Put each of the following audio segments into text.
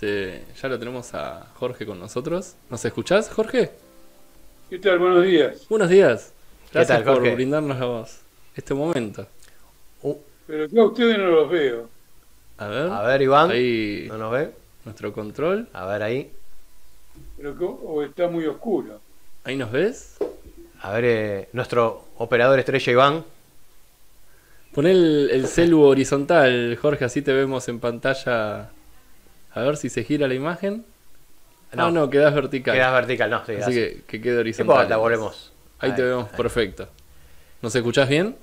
Este, ya lo tenemos a Jorge con nosotros. ¿Nos escuchás, Jorge? ¿Qué tal? Buenos días. Buenos días. Gracias tal, Jorge? por brindarnos la voz este momento. Uh, Pero yo a ustedes no los veo. A ver, a ver, Iván. ahí ¿No nos ve? nuestro control. A ver ahí. Pero que- o está muy oscuro. ¿Ahí nos ves? A ver, eh, nuestro operador estrella Iván. Pon el, el celu horizontal, Jorge, así te vemos en pantalla. A ver si se gira la imagen. No, no, quedas vertical. Quedas vertical, no, sí, así así. que, que quede horizontal. importa, volvemos. Ahí, te vemos perfecto. ¿Nos escuchás bien?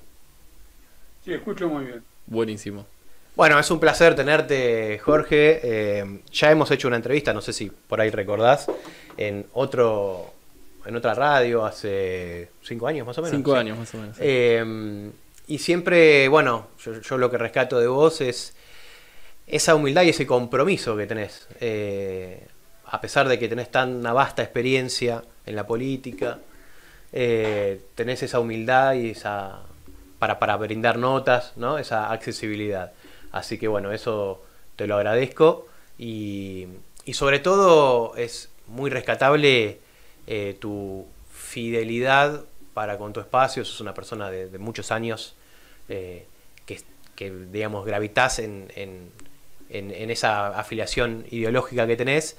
Sí, escucho muy bien. Buenísimo. Bueno, es un placer tenerte, Jorge. Eh, ya hemos hecho una entrevista, no sé si por ahí recordás, en otro, en otra radio hace cinco años más o menos. Cinco sí. años más o menos. Eh, y siempre, bueno, yo, yo lo que rescato de vos es esa humildad y ese compromiso que tenés. Eh, a pesar de que tenés tan una vasta experiencia en la política, eh, tenés esa humildad y esa para, para brindar notas, ¿no? Esa accesibilidad. Así que bueno, eso te lo agradezco. Y, y sobre todo es muy rescatable eh, tu fidelidad para con tu espacio. Sos una persona de, muchos años eh, que, que, digamos, gravitas en, en, en esa afiliación ideológica que tenés.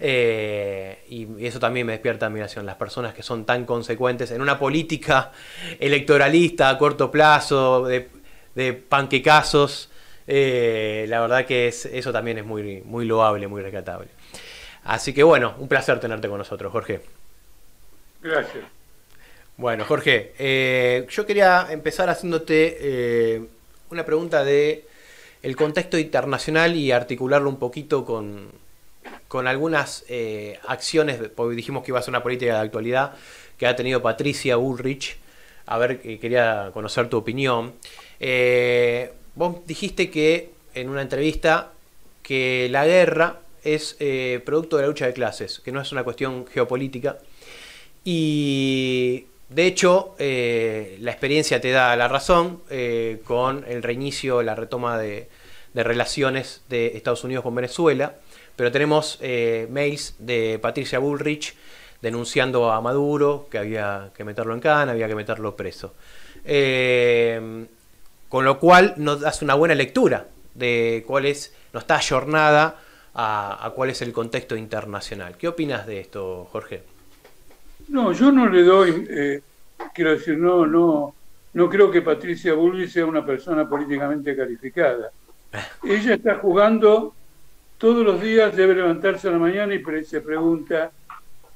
Eh, y eso también me despierta admiración. Las personas que son tan consecuentes en una política electoralista a corto plazo, de, de panquecazos, eh, la verdad que es, eso también es muy, muy loable, muy rescatable. Así que bueno, un placer tenerte con nosotros, Jorge. Gracias. Bueno, Jorge, eh, yo quería empezar haciéndote eh, una pregunta de el contexto internacional y articularlo un poquito con, con algunas eh, acciones, porque dijimos que iba a ser una política de actualidad que ha tenido Patricia Bullrich. A ver, eh, quería conocer tu opinión. Eh, vos dijiste que en una entrevista que la guerra es producto de la lucha de clases, que no es una cuestión geopolítica. Y de hecho, eh, la experiencia te da la razón eh, con el reinicio, la retoma de, relaciones de Estados Unidos con Venezuela, pero tenemos eh, mails de Patricia Bullrich denunciando a Maduro, que había que meterlo en cana, había que meterlo preso. Con lo cual nos hace una buena lectura de cuál es, no está a cuál es el contexto internacional. ¿Qué opinas de esto, Jorge? No, yo no le doy, eh, quiero decir, no, no, no creo que Patricia Bullrich sea una persona políticamente calificada. Ella está jugando todos los días, debe levantarse a la mañana y pre- se pregunta,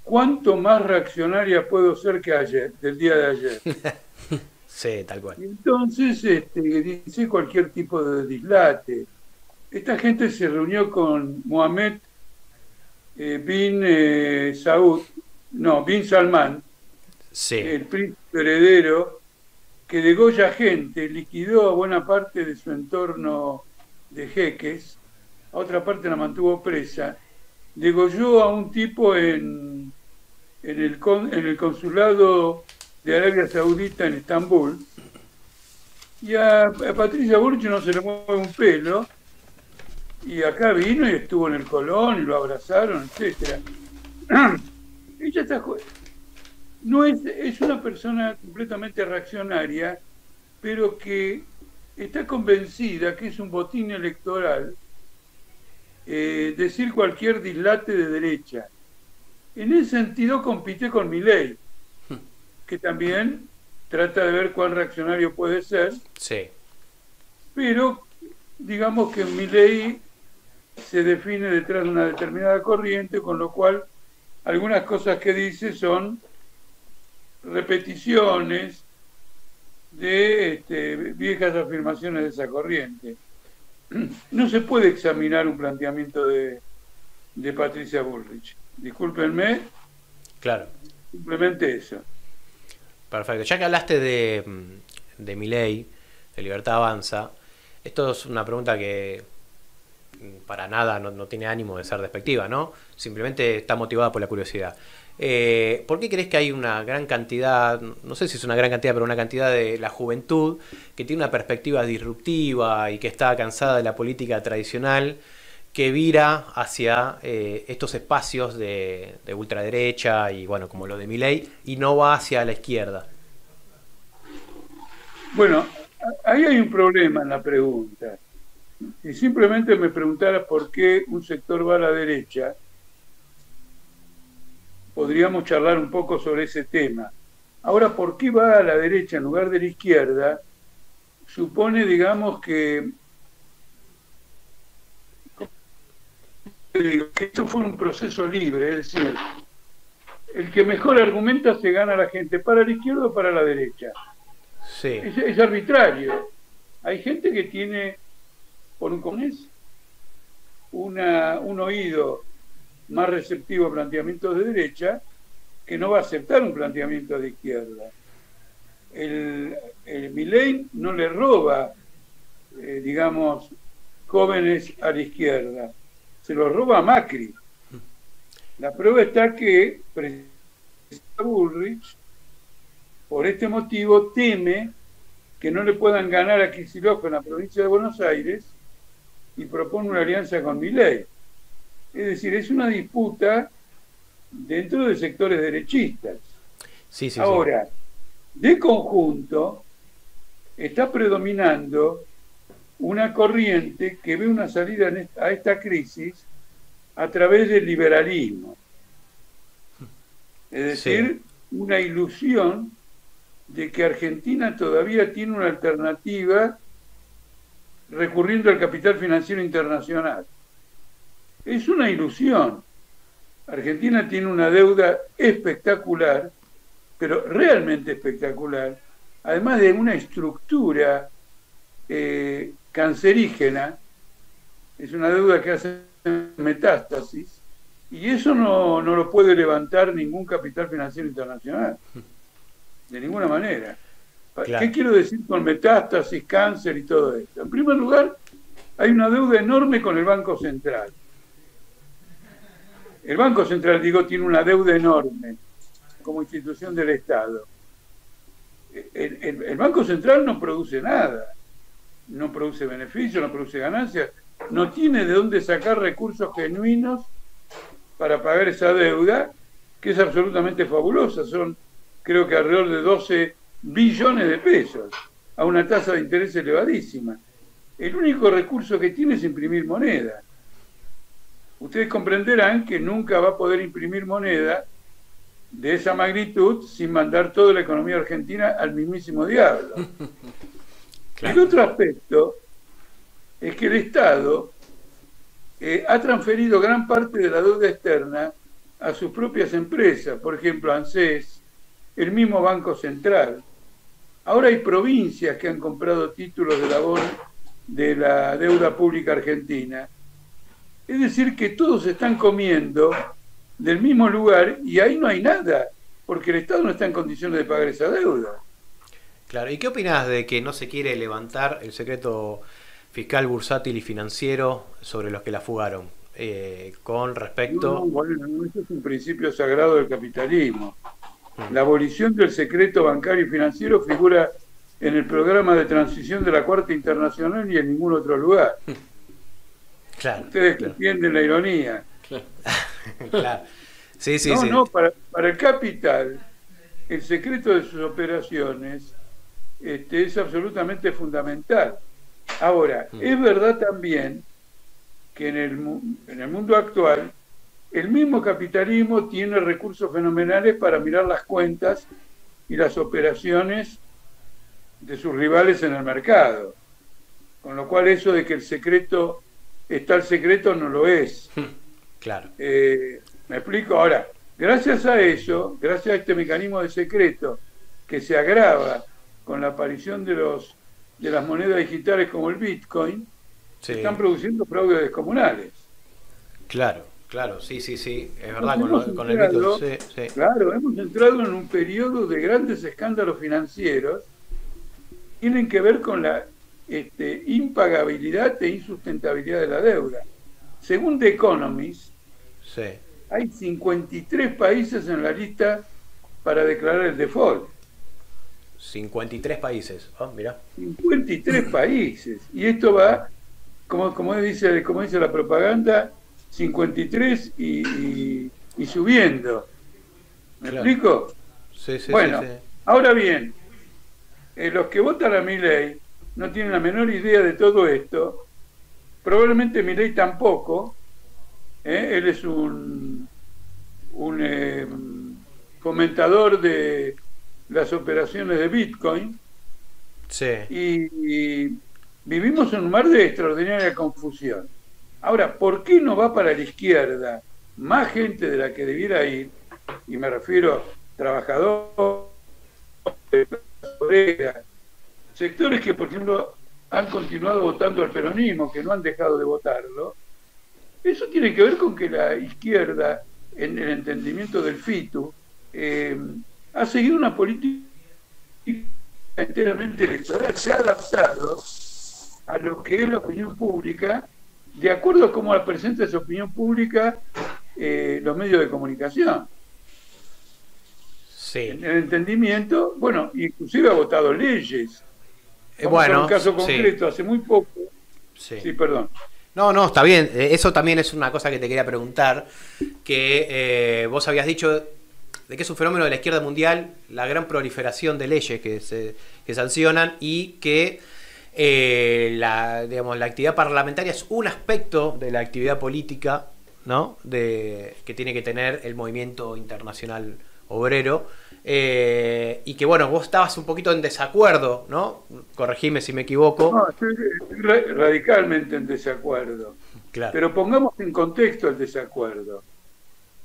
¿cuánto más reaccionaria puedo ser que ayer, del día de ayer? Sí, tal cual. Entonces este, dice cualquier tipo de dislate. Esta gente se reunió con Mohamed eh, bin eh, Saud, no, bin Salman, Sí. el príncipe heredero, que degolla gente, liquidó a buena parte de su entorno de jeques, a otra parte la mantuvo presa, degolló a un tipo en, en, el, con- en el consulado de Arabia Saudita en Estambul, y a, a Patricia Burch no se le mueve un pelo, y acá vino y estuvo en el Colón y lo abrazaron, etcétera. Ella está no es, es una persona completamente reaccionaria, pero que está convencida que es un botín electoral eh, decir cualquier dislate de derecha. En ese sentido compite con Milei, que también trata de ver cuán reaccionario puede ser, Sí. pero digamos que Milei se define detrás de una determinada corriente, con lo cual algunas cosas que dice son repeticiones de este, viejas afirmaciones de esa corriente. No se puede examinar un planteamiento de, de Patricia Bullrich. Discúlpenme, Claro. simplemente eso. Perfecto. Ya que hablaste de, de Milei, de Libertad Avanza, esto es una pregunta que para nada no, tiene ánimo de ser despectiva, ¿no? Simplemente está motivada por la curiosidad. Eh, ¿Por qué crees que hay una gran cantidad, no sé si es una gran cantidad, pero una cantidad de la juventud que tiene una perspectiva disruptiva y que está cansada de la política tradicional, que vira hacia eh, estos espacios de, ultraderecha y bueno, como lo de Milei, y no va hacia la izquierda. Bueno, ahí hay un problema en la pregunta. Si simplemente me preguntara por qué un sector va a la derecha, podríamos charlar un poco sobre ese tema. Ahora, ¿por qué va a la derecha en lugar de la izquierda? Supone, digamos, que esto fue un proceso libre, es decir, el que mejor argumenta se gana a la gente, para la izquierda o para la derecha. Sí. Es, arbitrario. Hay gente que tiene, por un una, un oído más receptivo a planteamientos de derecha que no va a aceptar un planteamiento de izquierda. El, el no le roba, eh, digamos, jóvenes a la izquierda se lo roba a Macri. La prueba está que Bullrich, por este motivo, teme que no le puedan ganar a Kicillof en la provincia de Buenos Aires y propone una alianza con Milei. Es decir, es una disputa dentro de sectores derechistas. Sí, sí, Ahora, de conjunto, está predominando una corriente que ve una salida a esta crisis a través del liberalismo. Es decir, una ilusión de que Argentina todavía tiene una alternativa recurriendo al capital financiero internacional. Es una ilusión. Argentina tiene una deuda espectacular, pero realmente espectacular, además de una estructura eh, cancerígena, es una deuda que hace metástasis, y eso no, lo puede levantar ningún capital financiero internacional, de ninguna manera. ¿Qué quiero decir con metástasis, cáncer y todo esto? En primer lugar, hay una deuda enorme con el Banco Central. El Banco Central, digo, tiene una deuda enorme como institución del Estado. el Banco Central no produce nada no produce beneficios, no produce ganancias, no tiene de dónde sacar recursos genuinos para pagar esa deuda, que es absolutamente fabulosa. Son, creo que alrededor de 12 billones de pesos, a una tasa de interés elevadísima. El único recurso que tiene es imprimir moneda. Ustedes comprenderán que nunca va a poder imprimir moneda de esa magnitud sin mandar toda la economía argentina al mismísimo diablo. El otro aspecto es que el Estado eh, ha transferido gran parte de la deuda externa a sus propias empresas, por ejemplo, ANSES, el mismo Banco Central. Ahora hay provincias que han comprado títulos de la, de la deuda pública argentina. Es decir, que todos están comiendo del mismo lugar y ahí no hay nada, porque el Estado no está en condiciones de pagar esa deuda. Claro, ¿y qué opinas de que no se quiere levantar el secreto fiscal, bursátil y financiero sobre los que la fugaron? Eh, con respecto... bueno, eso es un principio sagrado del capitalismo. La abolición del secreto bancario y financiero figura en el programa de transición de la Cuarta Internacional y en ningún otro lugar. Claro, Ustedes entienden la ironía. Claro. Sí, sí, no, sí. no, para, para el capital, el secreto de sus operaciones este, es absolutamente fundamental. Ahora, mm. es verdad también que en el, en el mundo actual el mismo capitalismo tiene recursos fenomenales para mirar las cuentas y las operaciones de sus rivales en el mercado. Con lo cual eso de que el secreto está el secreto no lo es. Claro. Eh, me explico ahora. Gracias a eso, gracias a este mecanismo de secreto que se agrava con la aparición de los de las monedas digitales como el Bitcoin, se están produciendo fraudes descomunales. Claro, claro, sí, sí, sí, es verdad, con, el Bitcoin. Claro, hemos entrado en un periodo de grandes escándalos financieros, tienen que ver con la este, impagabilidad e insustentabilidad de la deuda. Según The Economist, hay 53 países en la lista para declarar el default. 53 países. Oh, mira. 53 países. Y esto va como, como, dice, como dice la propaganda, 53 y, y, subiendo. ¿Me explico? Sí, sí, bueno, sí, ahora bien, eh, los que votan a mi ley no tienen la menor idea de todo esto. Probablemente mi ley tampoco. ¿eh? Él es un, un eh, comentador de las operaciones de Bitcoin. Sí. Y, vivimos en un mar de extraordinaria confusión. Ahora, ¿por qué no va para la izquierda más gente de la que debiera ir? Y me refiero a trabajadores, sectores que, por ejemplo, han continuado votando al peronismo, que no han dejado de votarlo. Eso tiene que ver con que la izquierda, en el entendimiento del FITU, eh, ha seguido una política enteramente electoral, se ha adaptado a lo que es la opinión pública, de acuerdo a cómo la presenta esa opinión pública eh, los medios de comunicación. Sí. En el entendimiento, bueno, inclusive ha votado leyes. Eh, bueno, un caso concreto, hace muy poco. Sí. sí, perdón. No, no, está bien. Eh, eso también es una cosa que te quería preguntar, que vos habías dicho de que es un fenómeno de la izquierda mundial la gran proliferación de leyes que se que sancionan y que eh, la, digamos, la actividad parlamentaria es un aspecto de la actividad política ¿no? de, que tiene que tener el movimiento internacional obrero. Eh, y que bueno, vos estabas un poquito en desacuerdo, ¿no? Corregime si me equivoco. No, estoy radicalmente en desacuerdo. Claro. Pero pongamos en contexto el desacuerdo.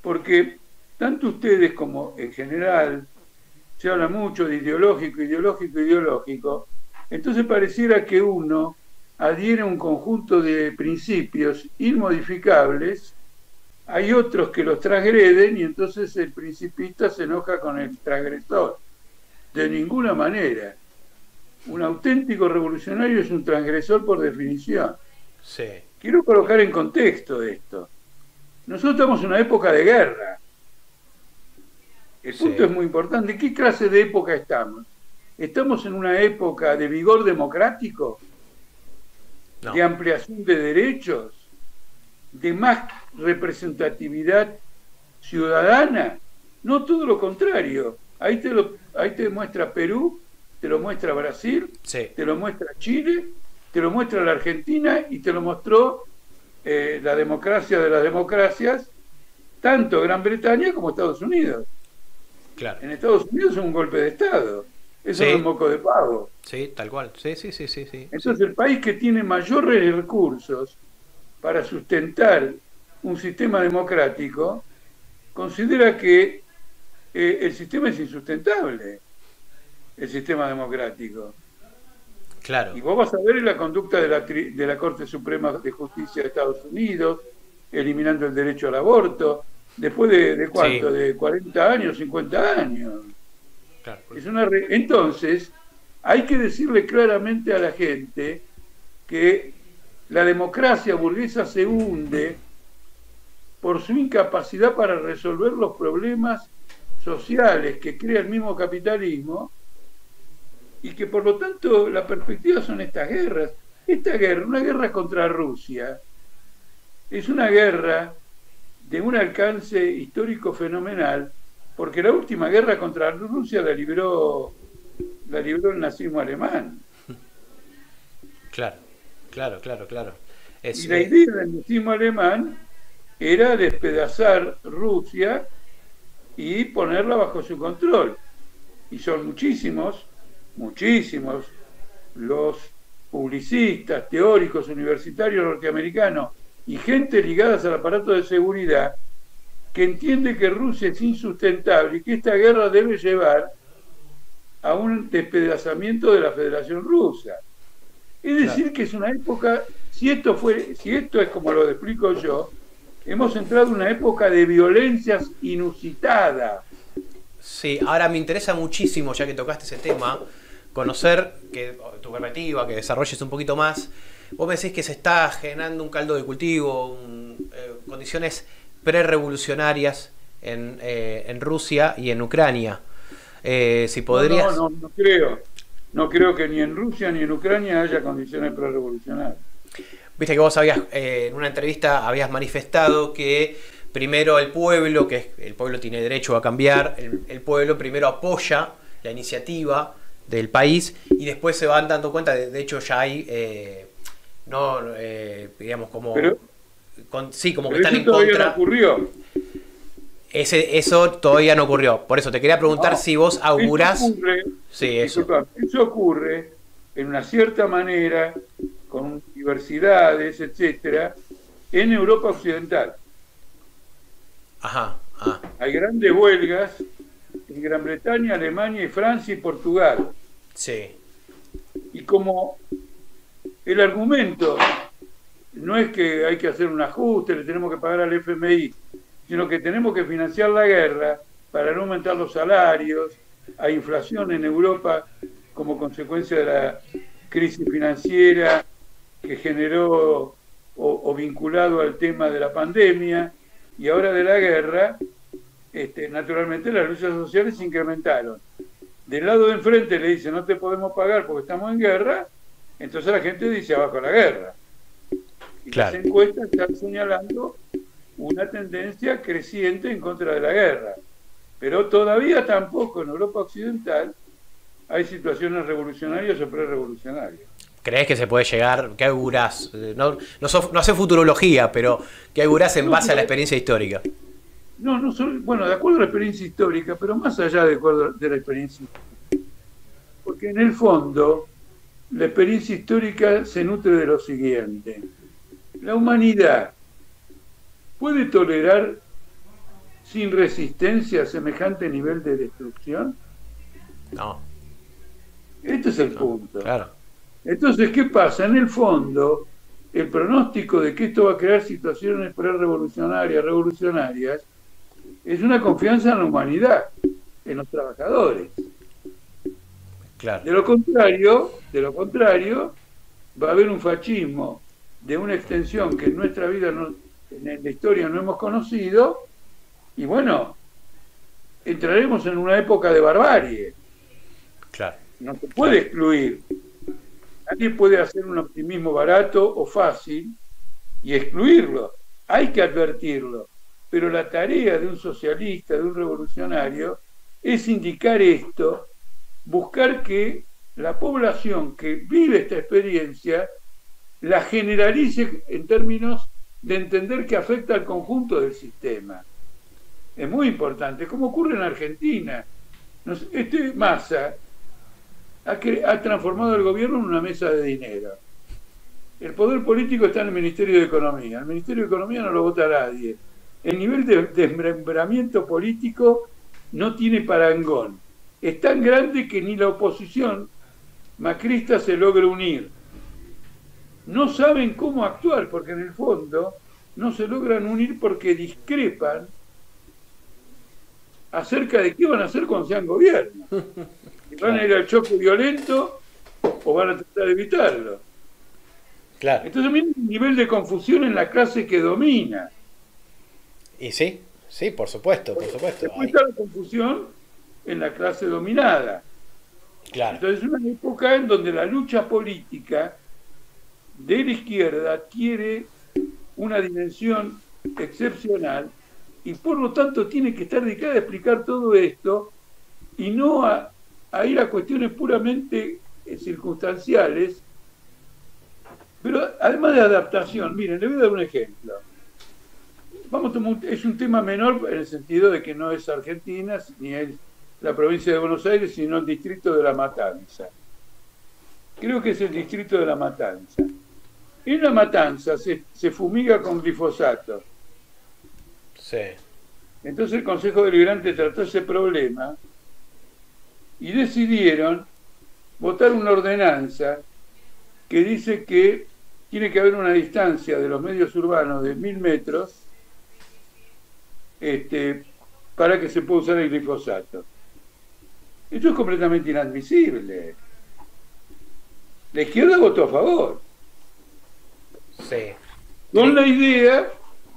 Porque tanto ustedes como en general se habla mucho de ideológico, ideológico, ideológico, entonces pareciera que uno adhiere a un conjunto de principios inmodificables, hay otros que los transgreden y entonces el principista se enoja con el transgresor. De ninguna manera. Un auténtico revolucionario es un transgresor por definición. Sí. Quiero colocar en contexto esto. Nosotros estamos en una época de guerra. El punto es muy importante. ¿En qué clase de época estamos? ¿Estamos en una época de vigor democrático? ¿De ampliación de derechos? ¿De más representatividad ciudadana? No, todo lo contrario. Ahí te, lo, ahí te muestra Perú, te lo muestra Brasil, te lo muestra Chile, te lo muestra la Argentina y te lo mostró eh, la democracia de las democracias, tanto Gran Bretaña como Estados Unidos. En Estados Unidos es un golpe de Estado. Eso es un moco de pago. Sí, tal cual. Sí, sí, sí, sí, sí. Entonces el país que tiene mayores recursos para sustentar un sistema democrático considera que eh, el sistema es insustentable, el sistema democrático. Claro. Y vos vas a ver la conducta de la, de la Corte Suprema de Justicia de Estados Unidos, eliminando el derecho al aborto, después de, cuánto, de 40 años, 50 años. Es una Entonces, hay que decirle claramente a la gente que la democracia burguesa se hunde por su incapacidad para resolver los problemas sociales que crea el mismo capitalismo y que por lo tanto la perspectiva son estas guerras. Esta guerra, una guerra contra Rusia, es una guerra de un alcance histórico fenomenal, porque la última guerra contra Rusia la libró, la libró el nazismo alemán. Claro, claro, claro, claro. y la idea del nazismo alemán era despedazar Rusia y ponerla bajo su control. Y son muchísimos, muchísimos los publicistas, teóricos, universitarios norteamericanos y gente ligadas al aparato de seguridad que entiende que Rusia es insustentable y que esta guerra debe llevar a un despedazamiento de la Federación Rusa. Es decir, que es una época, si esto, fue, si esto es como lo explico yo, hemos entrado en una época de violencias inusitadas. Sí, ahora me interesa muchísimo, ya que tocaste ese tema, conocer que tu perspectiva, que desarrolles un poquito más Vos me decís que se está generando un caldo de cultivo, eh, condiciones prerevolucionarias en, eh, en Rusia y en Ucrania. Eh, si podrías... No, no, no, creo. No creo que ni en Rusia ni en Ucrania haya condiciones prerevolucionarias. Viste que vos habías, eh, en una entrevista, habías manifestado que primero el pueblo, que el pueblo tiene derecho a cambiar, el, pueblo primero apoya la iniciativa del país y después se van dando cuenta, de, hecho ya hay, eh, no, digamos, como... sí, como que están en contra. No ocurrió. Ese, eso todavía no ocurrió. Por eso te quería preguntar si vos augurás. Eso ocurre, sí, eso. eso ocurre en una cierta manera con universidades, etcétera, en Europa Occidental. Ajá, ah. Hay grandes huelgas en Gran Bretaña, Alemania y Francia y Portugal. Sí. Y como el argumento no es que hay que hacer un ajuste, le tenemos que pagar al FMI, sino que tenemos que financiar la guerra para no aumentar los salarios, hay inflación en Europa como consecuencia de la crisis financiera que generó o, vinculado al tema de la pandemia y ahora de la guerra, este, naturalmente las luchas sociales se incrementaron. Del lado de enfrente le dice no te podemos pagar porque estamos en guerra, entonces la gente dice abajo la guerra. Y las encuestas están señalando una tendencia creciente en contra de la guerra. Pero todavía tampoco en Europa Occidental hay situaciones revolucionarias o pre-revolucionarias. ¿Crees que se puede llegar? ¿Qué augurás? No, no, sé futurología, pero ¿qué augurás en base a la experiencia histórica? No, no bueno, de acuerdo a la experiencia histórica, pero más allá de, acuerdo de la experiencia histórica. Porque en el fondo, la experiencia histórica se nutre de lo siguiente. La humanidad puede tolerar sin resistencia semejante nivel de destrucción? No. Este es el punto. Claro. Entonces, ¿qué pasa? En el fondo, el pronóstico de que esto va a crear situaciones pre-revolucionarias, revolucionarias, es una confianza en la humanidad, en los trabajadores. Claro. De lo contrario, de lo contrario, va a haber un fascismo de una extensión que en nuestra vida, en la historia no hemos conocido, y bueno, entraremos en una época de barbarie. Claro. No se puede excluir. Nadie puede hacer un optimismo barato o fácil y excluirlo. Hay que advertirlo. Pero la tarea de un socialista, de un revolucionario, es indicar esto, buscar que la población que vive esta experiencia la generalice en términos de entender que afecta al conjunto del sistema. Es muy importante, como ocurre en Argentina. Este Massa ha, transformado el gobierno en una mesa de dinero. El poder político está en el Ministerio de Economía. El Ministerio de Economía no lo vota nadie. El nivel de desmembramiento político no tiene parangón. Es tan grande que ni la oposición macrista se logra unir. No saben cómo actuar porque en el fondo no se logran unir porque discrepan acerca de qué van a hacer cuando sean gobierno. van a ir al choque violento o van a tratar de evitarlo. Claro. Entonces, hay un nivel de confusión en la clase que domina. Y sí, sí, por supuesto, por supuesto. Después está la confusión en la clase dominada. Claro. Entonces, es una época en donde la lucha política de la izquierda adquiere una dimensión excepcional y por lo tanto tiene que estar dedicada a explicar todo esto y no a a ir a cuestiones puramente eh, circunstanciales, pero además de adaptación, miren, le voy a dar un ejemplo. Vamos es un tema menor en el sentido de que no es Argentina, ni es la provincia de Buenos Aires, sino el distrito de La Matanza. Creo que es el distrito de La Matanza. En La Matanza se, se fumiga con glifosato. Sí. Entonces el Consejo Deliberante trató ese problema y decidieron votar una ordenanza que dice que tiene que haber una distancia de los medios urbanos de mil metros este, para que se pueda usar el glifosato. Esto es completamente inadmisible. La izquierda votó a favor. Sí. Con la idea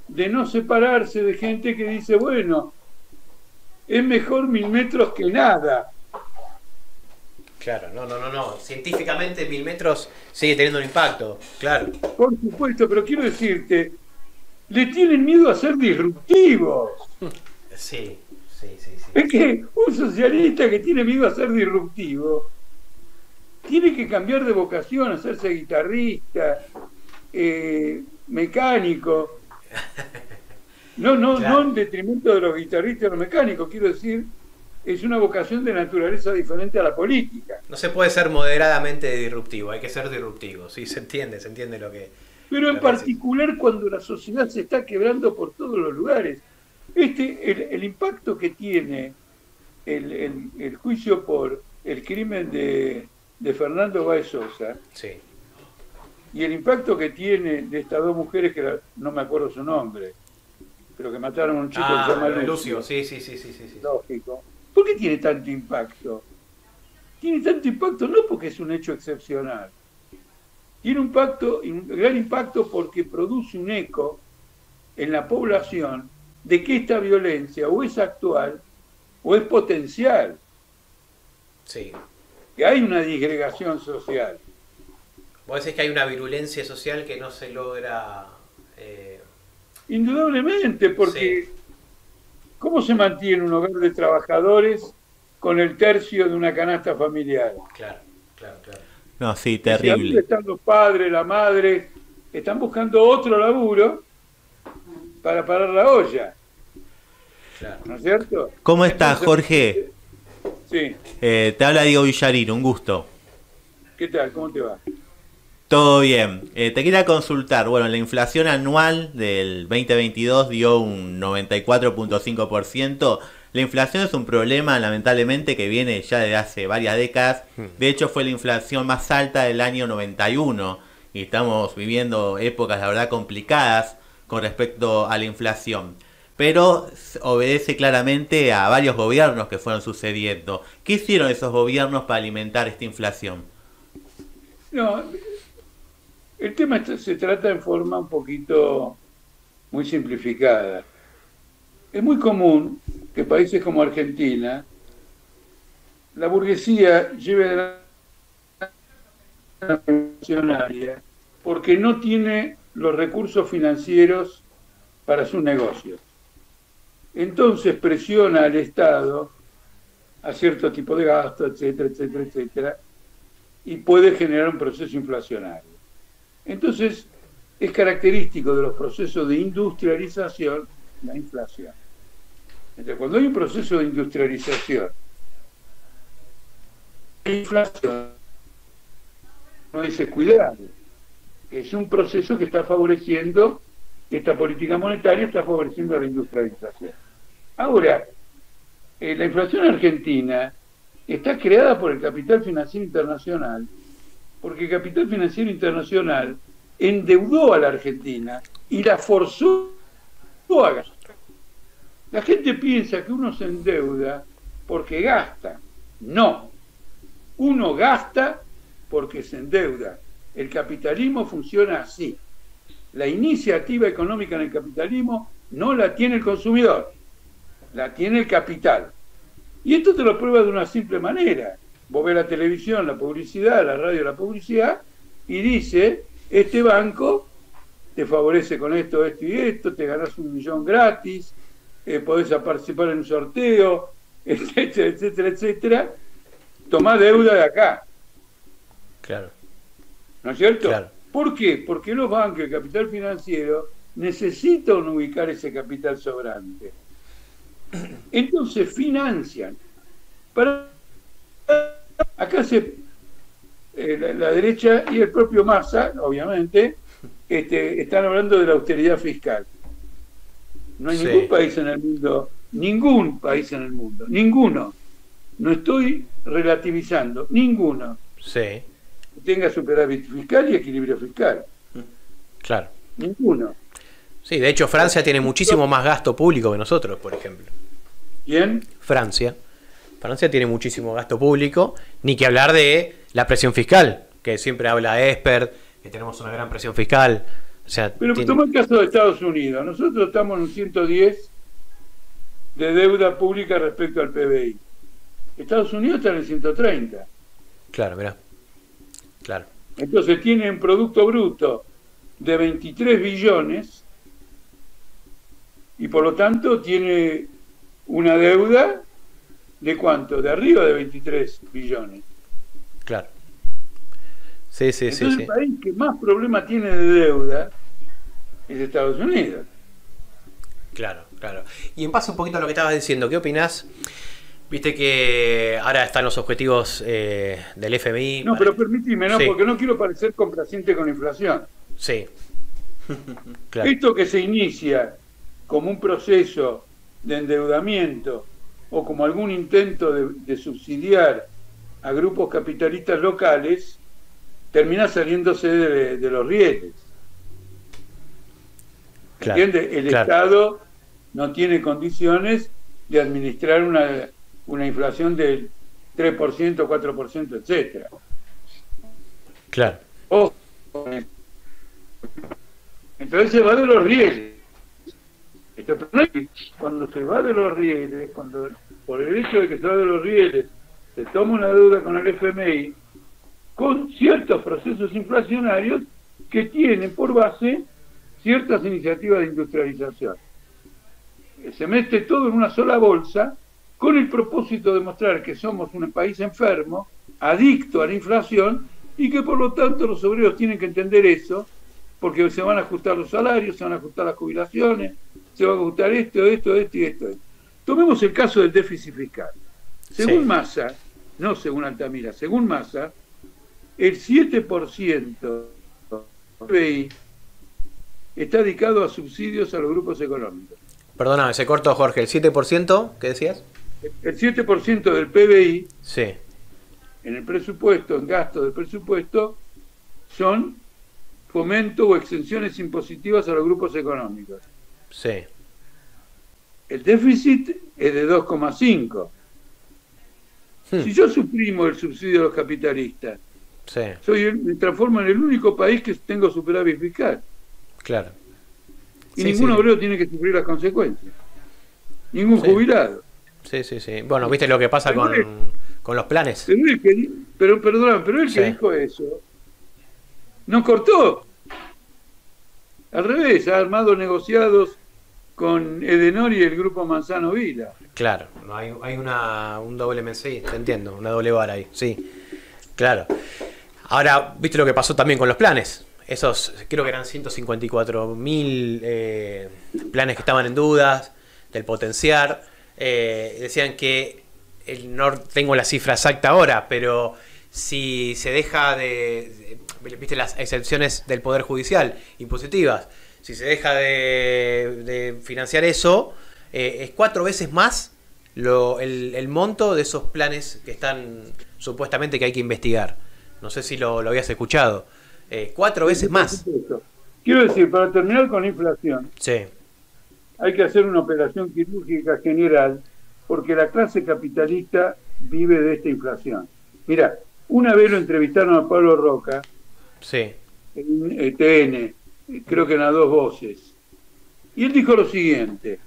de no separarse de gente que dice, bueno, es mejor mil metros que nada. Claro, no, no, no, no. Científicamente mil metros sigue teniendo un impacto, claro. Por supuesto, pero quiero decirte, le tienen miedo a ser disruptivos. Sí, sí, sí. sí. Es que un socialista que tiene miedo a ser disruptivo tiene que cambiar de vocación, hacerse guitarrista, eh, mecánico. No, no, Claro. no en detrimento de los guitarristas y los mecánicos, quiero decir, es una vocación de naturaleza diferente a la política. No se puede ser moderadamente disruptivo, hay que ser disruptivo, sí, se entiende, se entiende lo que... Pero en decís. particular cuando la sociedad se está quebrando por todos los lugares. Este, el, el impacto que tiene el, el- el juicio por el crimen de, de Fernando Báez Sosa Sí, y el impacto que tiene de estas dos mujeres que no me acuerdo su nombre, pero que mataron a un chico que se llama ah, Lucio, sí, sí, sí, sí, sí. sí. Lógico. ¿Por qué tiene tanto impacto? Tiene tanto impacto no porque es un hecho excepcional. Tiene un, impacto, un gran impacto porque produce un eco en la población de que esta violencia o es actual o es potencial, Sí. que hay una disgregación social. Vos decís que hay una virulencia social que no se logra... eh, Indudablemente, porque ¿cómo se mantiene un hogar de trabajadores con el tercio de una canasta familiar? claro, claro, claro. No, sí, Si terrible. están los padres, la madre, están buscando otro laburo para parar la olla, claro. ¿no es cierto? ¿Cómo estás, Jorge? Sí, Eh, te habla Diego Villarín, un gusto. ¿qué tal? ¿Cómo te va? Todo bien. Eh, te quería consultar. Bueno, la inflación anual del 2022 dio un 94.5%. La inflación es un problema, lamentablemente, que viene ya desde hace varias décadas. De hecho, fue la inflación más alta del año 91. Y estamos viviendo épocas, la verdad, complicadas con respecto a la inflación. Pero obedece claramente a varios gobiernos que fueron sucediendo. ¿Qué hicieron esos gobiernos para alimentar esta inflación? No, el tema se trata en forma un poquito muy simplificada. Es muy común que países como Argentina, la burguesía lleve adelante una revolucionaria porque no tiene los recursos financieros para sus negocios. Entonces presiona al Estado a cierto tipo de gasto, etcétera, etcétera, etcétera, y puede generar un proceso inflacionario. Entonces, es característico de los procesos de industrialización la inflación. Entonces, cuando hay un proceso de industrialización, la inflación no es cuidado, es un proceso que está favoreciendo, esta política monetaria está favoreciendo la industrialización. Ahora, eh, la inflación argentina está creada por el capital financiero internacional, porque el capital financiero internacional endeudó a la Argentina y la forzó a gastar. La gente piensa que uno se endeuda porque gasta. No, uno gasta porque se endeuda. El capitalismo funciona así. La iniciativa económica en el capitalismo no la tiene el consumidor, la tiene el capital. Y esto te lo prueba de una simple manera. Vos ves la televisión, la publicidad, la radio, la publicidad, y dice, este banco te favorece con esto, esto y esto, te ganás un millón gratis, eh, podés participar en un sorteo, etcétera, etcétera, etcétera. Tomá deuda de acá, Claro. ¿no es cierto? Claro. ¿Por qué? Porque los bancos, el capital financiero, necesitan ubicar ese capital sobrante. Entonces financian. Para... Acá se, eh, la, la derecha y el propio Massa, obviamente, este, están hablando de la austeridad fiscal. No hay Sí. ningún país en el mundo, ningún país en el mundo, ninguno. No estoy relativizando, ninguno Sí, que tenga superávit fiscal y equilibrio fiscal. claro. Ninguno. Sí, de hecho Francia tiene muchísimo más gasto público que nosotros, por ejemplo. ¿Bien? Francia. Francia tiene muchísimo gasto público, ni que hablar de la presión fiscal, que siempre habla Esper, que tenemos una gran presión fiscal. O sea, Pero tiene- toma el caso de Estados Unidos. Nosotros estamos en un 110 de deuda pública respecto al PBI. Estados Unidos está en el 130. Claro, mira. Claro. Entonces tiene un producto bruto de 23 billones y por lo tanto tiene una deuda de cuánto? De arriba de 23 billones. Claro. Sí, sí, Entonces sí. el país que más problema tiene de deuda es Estados Unidos. Claro, claro. Y en paso un poquito a lo que estabas diciendo, ¿qué opinás? Viste que ahora están los objetivos eh, del FMI. No, pero permíteme, no, Sí. porque no quiero parecer complaciente con la inflación. Sí. claro. Esto que se inicia como un proceso de endeudamiento o como algún intento de, de subsidiar a grupos capitalistas locales, termina saliéndose de, de los rieles. Claro, ¿Entiende? El claro. Estado no tiene condiciones de administrar una, una inflación del 3%, 4%, etcétera. Claro. Ojo. Entonces se va de los rieles. Esto, pero no es que cuando se va de los rieles, cuando por el hecho de que se va de los rieles, se toma una deuda con el FMI, con ciertos procesos inflacionarios que tienen por base ciertas iniciativas de industrialización. Se mete todo en una sola bolsa con el propósito de mostrar que somos un país enfermo, adicto a la inflación y que por lo tanto los obreros tienen que entender eso porque se van a ajustar los salarios, se van a ajustar las jubilaciones, se va a ajustar esto, esto, esto y esto. Tomemos el caso del déficit fiscal. Según Sí. Massa, no según Altamira, según Massa, el 7% del PIB está dedicado a subsidios a los grupos económicos. Perdóname, se cortó Jorge. ¿El 7%? ¿Qué decías? El 7% del PBI Sí. en el presupuesto, en gasto del presupuesto, son fomento o exenciones impositivas a los grupos económicos. Sí. El déficit es de 2,5. Hmm. Si yo suprimo el subsidio a los capitalistas, Sí, soy el- me transformo en el único país que tengo superávit fiscal. claro. Y Sí, ningún sí. obrero tiene que sufrir las consecuencias. Ningún jubilado. Sí, sí, sí. Bueno, viste lo que pasa con, con los planes. Pero él que, pero, perdón, pero el que dijo eso no cortó. Al revés, ha armado negociados con Edenor y el grupo Manzano Vila. Claro, hay, una, un doble mensaje, te entiendo, una doble vara ahí, sí. Claro. Ahora, viste lo que pasó también con los planes. Esos, creo que eran 154 mil eh, planes que estaban en dudas, del potenciar. Eh, decían que, el, no tengo la cifra exacta ahora, pero si se deja de, de- viste las excepciones del Poder Judicial, impositivas, si se deja de, de financiar eso, eh, es cuatro veces más lo, el, el monto de esos planes que están supuestamente que hay que investigar. No sé si lo, lo habías escuchado. Eh, cuatro veces más. Quiero decir, para terminar con la inflación, Sí, hay que hacer una operación quirúrgica general porque la clase capitalista vive de esta inflación. Mira, una vez lo entrevistaron a Pablo Roca sí, en eh, TN, creo que en las dos voces, y él dijo lo siguiente,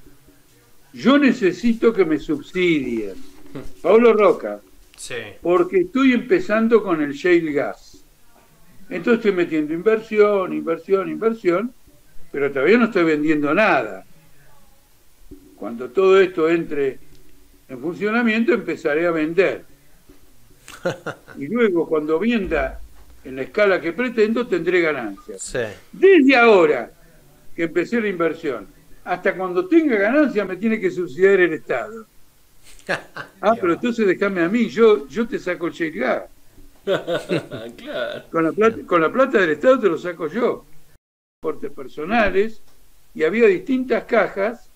yo necesito que me subsidien, Pablo Roca, sí, porque estoy empezando con el shale gas. Entonces estoy metiendo inversión, inversión, inversión, pero todavía no estoy vendiendo nada. Cuando todo esto entre en funcionamiento empezaré a vender. Y luego cuando venda en la escala que pretendo tendré ganancias. sí. Desde ahora que empecé la inversión hasta cuando tenga ganancias me tiene que subsidiar el Estado. Ah, pero entonces déjame a mí, yo, yo te saco el gas. claro. Con la, plata, con la plata del Estado te lo saco yo. Aportes personales y había distintas cajas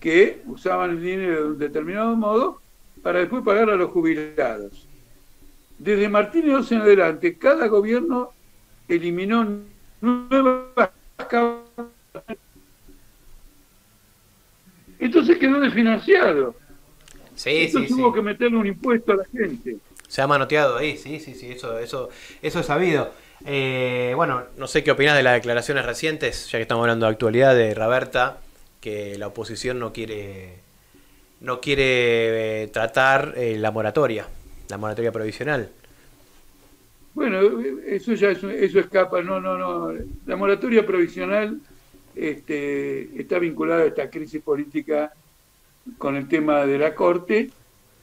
que usaban el dinero de un determinado modo para después pagar a los jubilados. Desde Martínez en adelante, cada gobierno eliminó nuevas. Entonces quedó desfinanciado. Sí, sí, Entonces sí. hubo que meterle un impuesto a la gente. Se ha manoteado ahí, sí, sí, sí, eso, eso, eso es sabido. Eh, bueno, no sé qué opinas de las declaraciones recientes, ya que estamos hablando de actualidad, de Raberta, que la oposición no quiere, no quiere eh, tratar eh, la moratoria, la moratoria provisional. Bueno, eso ya eso, escapa, no, no, no. La moratoria provisional este, está vinculada a esta crisis política con el tema de la Corte.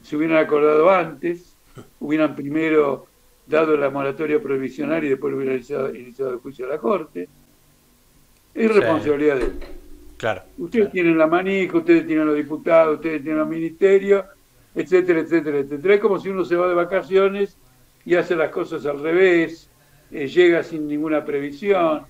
Se hubieran acordado antes, hubieran primero dado la moratoria provisional y después hubieran iniciado, el juicio a la Corte. Es responsabilidad de él. Claro. Ustedes tienen la manija, ustedes tienen los diputados, ustedes tienen los ministerios, etcétera, etcétera, etcétera. Es como si uno se va de vacaciones y hace las cosas al revés, eh, llega sin ninguna previsión,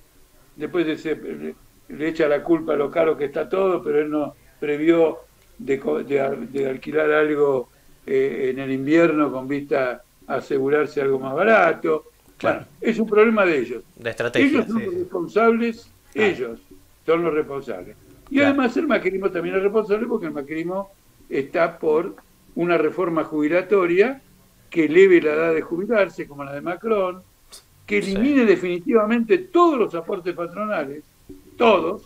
después de le echa la culpa a lo caro que está todo, pero él no previó de, alquilar algo eh, en el invierno con vista a asegurarse algo más barato. Claro. es un problema de ellos. De estrategia. Ellos son los responsables, ellos son los responsables. Y además el macrismo también es responsable porque el macrismo está por una reforma jubilatoria que eleve la edad de jubilarse, como la de Macron, que elimine definitivamente todos los aportes patronales, todos,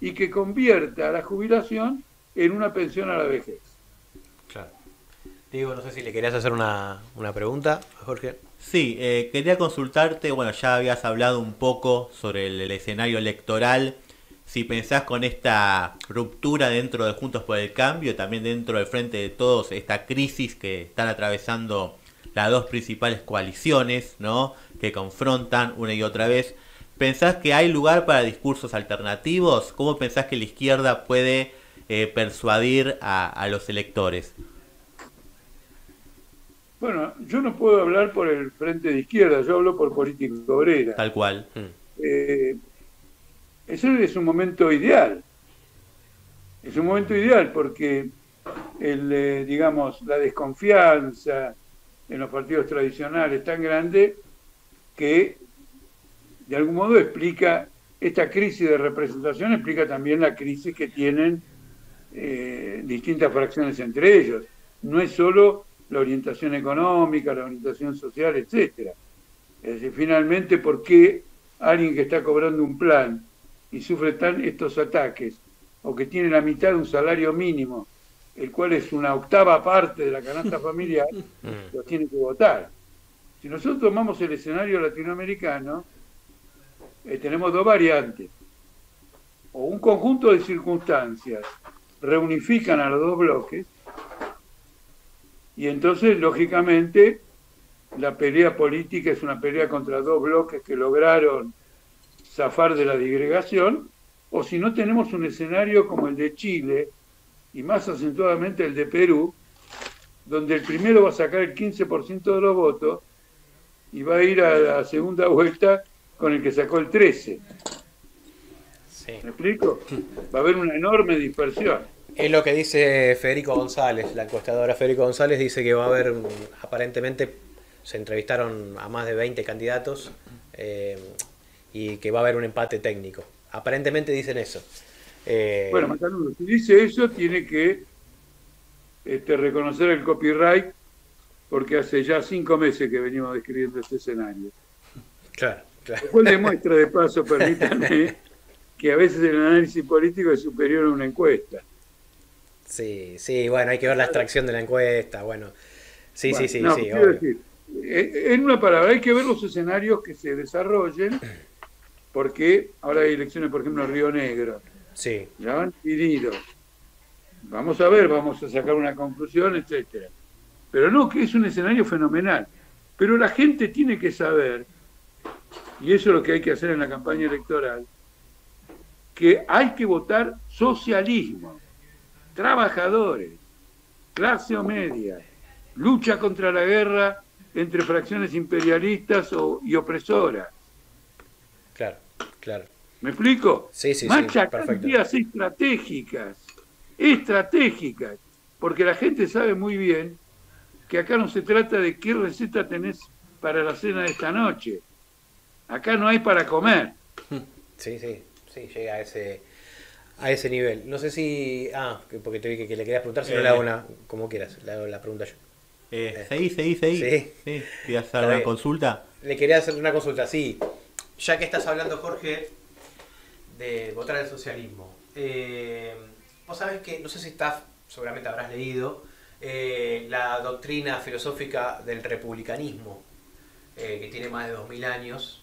y que convierta a la jubilación en una pensión a la vejez. Claro. Diego, no sé si le querías hacer una, pregunta, Jorge. Sí, eh, quería consultarte, bueno, ya habías hablado un poco sobre el, escenario electoral, si pensás con esta ruptura dentro de Juntos por el Cambio, también dentro del Frente de Todos, esta crisis que están atravesando las dos principales coaliciones, ¿no? Que confrontan una y otra vez. ¿Pensás que hay lugar para discursos alternativos? ¿Cómo pensás que la izquierda puede eh, persuadir a, los electores? Bueno, yo no puedo hablar por el frente de izquierda, yo hablo por política obrera. Tal cual. Eh, ese es un momento ideal. Es un momento ideal porque el, eh, digamos, la desconfianza en los partidos tradicionales es tan grande que de algún modo explica esta crisis de representación, explica también la crisis que tienen eh, distintas fracciones entre ellos. No es solo la orientación económica, la orientación social, etcétera. Es decir, finalmente, ¿por qué alguien que está cobrando un plan y sufre tan estos ataques, o que tiene la mitad de un salario mínimo, el cual es una octava parte de la canasta familiar, mm. lo tiene que votar? Si nosotros tomamos el escenario latinoamericano, eh, tenemos dos variantes. O un conjunto de circunstancias reunifican a los dos bloques y entonces, lógicamente, la pelea política es una pelea contra dos bloques que lograron zafar de la digregación, o si no tenemos un escenario como el de Chile, y más acentuadamente el de Perú, donde el primero va a sacar el 15% de los votos y va a ir a la segunda vuelta con el que sacó el 13%. ¿Me explico? Va a haber una enorme dispersión. Es lo que dice Federico González, la encuestadora Federico González dice que va a haber, aparentemente, se entrevistaron a más de 20 candidatos eh, y que va a haber un empate técnico. Aparentemente dicen eso. Eh, bueno, si dice eso, tiene que este, reconocer el copyright porque hace ya cinco meses que venimos describiendo este escenario. Claro, claro. Después demuestra de paso, permítanme, que a veces el análisis político es superior a una encuesta. Sí, sí, bueno, hay que ver la extracción de la encuesta, bueno. Sí, sí, sí, sí. Quiero decir, eh, en una palabra, hay que ver los escenarios que se desarrollen, porque ahora hay elecciones, por ejemplo, en Río Negro. Sí. Ya van divididos. Vamos a ver, vamos a sacar una conclusión, etcétera. Pero no, que es un escenario fenomenal. Pero la gente tiene que saber, y eso es lo que hay que hacer en la campaña electoral, que hay que votar socialismo, trabajadores, clase o media, lucha contra la guerra entre fracciones imperialistas y opresoras. Claro, claro. ¿Me explico? Sí, sí, sí. estratégicas, estratégicas, porque la gente sabe muy bien que acá no se trata de qué receta tenés para la cena de esta noche. Acá no hay para comer. Sí, sí, sí, llega a ese, a ese nivel. No sé si. Ah, porque te vi que, le querías preguntar, si no le hago eh. una. Como quieras, le hago la pregunta yo. Eh, eh. Seguí, seguí, seguí. Sí. sí. ¿Querías hacer una consulta? Le quería hacer una consulta, sí. Ya que estás hablando, Jorge, de votar el socialismo. Eh, vos sabés que, no sé si estás, seguramente habrás leído, eh, la doctrina filosófica del republicanismo. eh, que tiene más de 2000 años,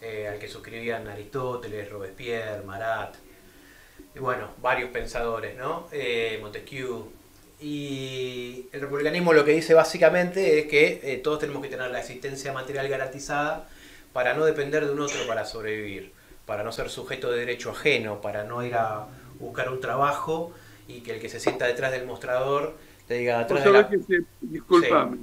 al que suscribían Aristóteles, Robespierre, Marat, y bueno, varios pensadores, ¿no? Montesquieu. Y el republicanismo lo que dice básicamente es que todos tenemos que tener la existencia material garantizada para no depender de un otro para sobrevivir, para no ser sujeto de derecho ajeno, para no ir a buscar un trabajo y que el que se sienta detrás del mostrador te diga atrás de la... que se, disculpame,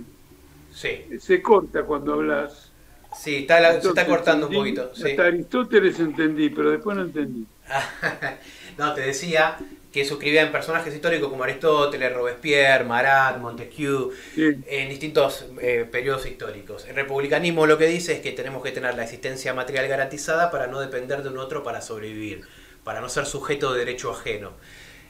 sí. se corta cuando hablas. Sí, está se está cortando un poquito. Hasta Aristóteles entendí, pero después no entendí. no, te decía que suscribían personajes históricos como Aristóteles, Robespierre, Marat, Montesquieu, en distintos eh, periodos históricos. El republicanismo lo que dice es que tenemos que tener la existencia material garantizada para no depender de un otro para sobrevivir, para no ser sujeto de derecho ajeno.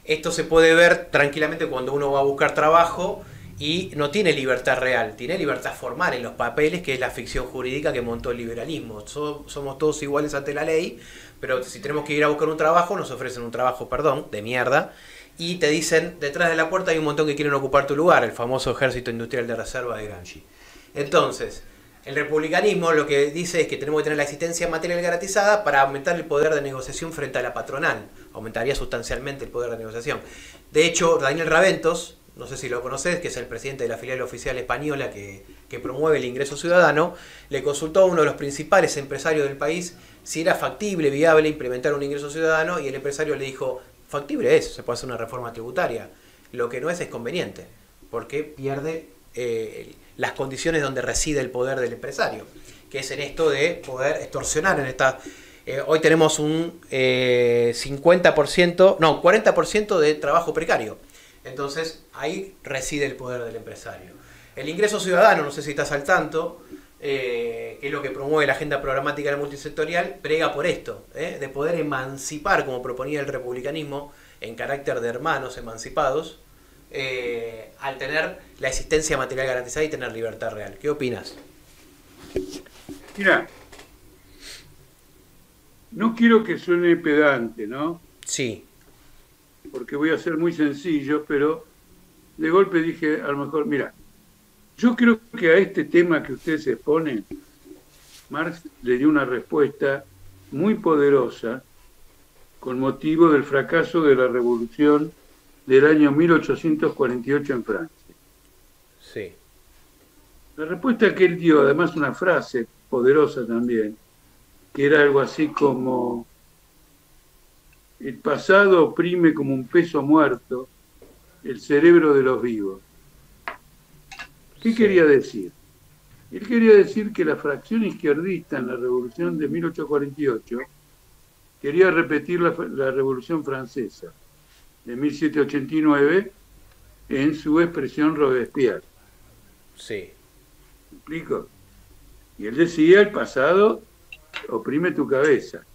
Esto se puede ver tranquilamente cuando uno va a buscar trabajo y no tiene libertad real, tiene libertad formal en los papeles, que es la ficción jurídica que montó el liberalismo. somos todos iguales ante la ley, pero si tenemos que ir a buscar un trabajo, nos ofrecen un trabajo, perdón, de mierda, y te dicen, detrás de la puerta hay un montón que quieren ocupar tu lugar, el famoso ejército industrial de reserva de Gramsci. Entonces, el republicanismo lo que dice es que tenemos que tener la existencia material garantizada para aumentar el poder de negociación frente a la patronal. Aumentaría sustancialmente el poder de negociación. De hecho, Daniel Raventos, no sé si lo conoces, que es el presidente de la filial oficial española que, promueve el ingreso ciudadano, le consultó a uno de los principales empresarios del país si era factible, viable implementar un ingreso ciudadano y el empresario le dijo, factible es, se puede hacer una reforma tributaria. Lo que no es es conveniente, porque pierde eh, las condiciones donde reside el poder del empresario, que es en esto de poder extorsionar en esta... Eh, hoy tenemos un 50%, eh, no, 40% de trabajo precario. Entonces ahí reside el poder del empresario. El ingreso ciudadano, no sé si estás al tanto, eh, que es lo que promueve la agenda programática del multisectorial, prega por esto, de poder emancipar, como proponía el republicanismo, en carácter de hermanos emancipados, eh, al tener la existencia material garantizada y tener libertad real. ¿Qué opinas? Mira, no quiero que suene pedante, ¿no? Sí. Porque voy a ser muy sencillo, pero de golpe dije, a lo mejor, mira, yo creo que a este tema que usted se expone, Marx le dio una respuesta muy poderosa con motivo del fracaso de la revolución del año 1848 en Francia. Sí. La respuesta que él dio, además una frase poderosa también, que era algo así como, el pasado oprime como un peso muerto el cerebro de los vivos. ¿Qué quería decir? Él quería decir que la fracción izquierdista en la revolución de 1848 quería repetir la, la revolución francesa de 1789 en su expresión Robespierre. Sí. ¿Me explico? Y él decía, el pasado oprime tu cabeza.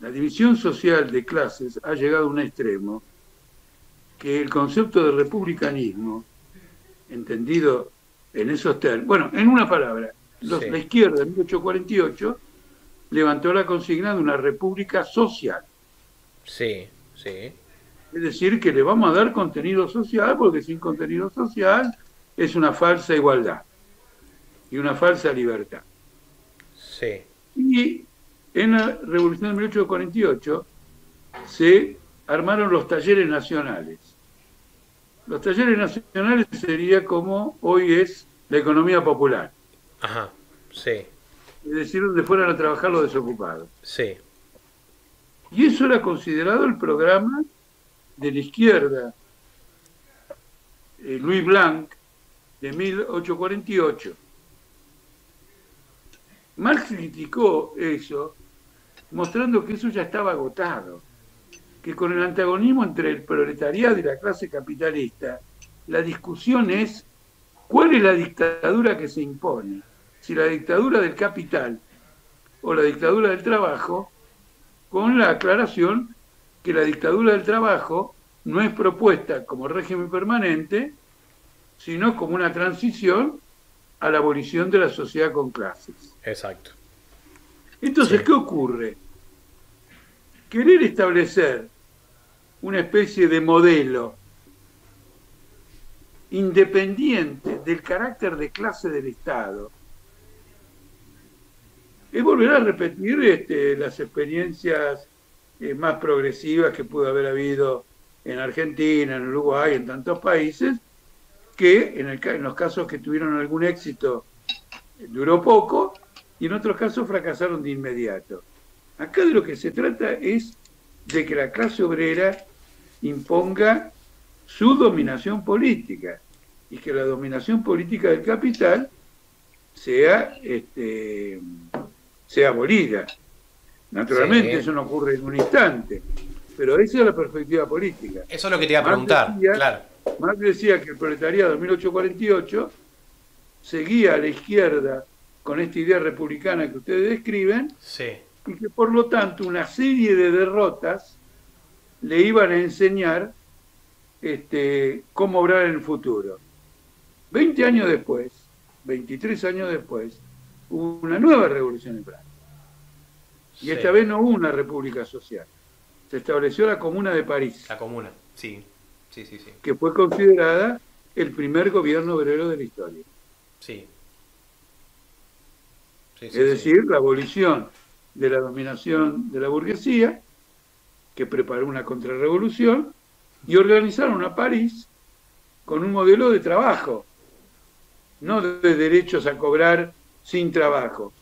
La división social de clases ha llegado a un extremo que el concepto de republicanismo, entendido en esos términos, bueno, en una palabra, la izquierda en 1848 levantó la consigna de una república social. Sí, sí. Es decir, que le vamos a dar contenido social, porque sin contenido social es una falsa igualdad y una falsa libertad. Sí. Y en la Revolución de 1848 se armaron los talleres nacionales. Los talleres nacionales sería como hoy es la economía popular. Ajá, sí. Es decir, donde fueran a trabajar los desocupados. Sí. Y eso era considerado el programa de la izquierda, eh, Louis Blanc, de 1848. Marx criticó eso, mostrando que eso ya estaba agotado, que con el antagonismo entre el proletariado y la clase capitalista, la discusión es cuál es la dictadura que se impone, si la dictadura del capital o la dictadura del trabajo, con la aclaración que la dictadura del trabajo no es propuesta como régimen permanente, sino como una transición a la abolición de la sociedad con clases. Exacto. Entonces, ¿qué ocurre? Querer establecer una especie de modelo independiente del carácter de clase del Estado es volver a repetir este, las experiencias eh, más progresivas que pudo haber habido en Argentina, en Uruguay, en tantos países, que en, el, en los casos que tuvieron algún éxito duró poco y en otros casos fracasaron de inmediato. Acá de lo que se trata es de que la clase obrera imponga su dominación política y que la dominación política del capital sea, este, sea abolida. Naturalmente eso no ocurre en un instante, pero esa es la perspectiva política. Eso es lo que te iba a preguntar, claro. Marx decía que el proletariado de 1848 seguía a la izquierda con esta idea republicana que ustedes describen, y que por lo tanto una serie de derrotas le iban a enseñar este, cómo obrar en el futuro. Veinte años después, 23 años después, hubo una nueva revolución en Francia. Y esta vez no hubo una república social. Se estableció la Comuna de París. La Comuna, sí. Sí, sí, sí. Que fue considerada el primer gobierno obrero de la historia. Sí. Es decir, la abolición de la dominación de la burguesía, que preparó una contrarrevolución, y organizaron a París con un modelo de trabajo, no de derechos a cobrar sin trabajo.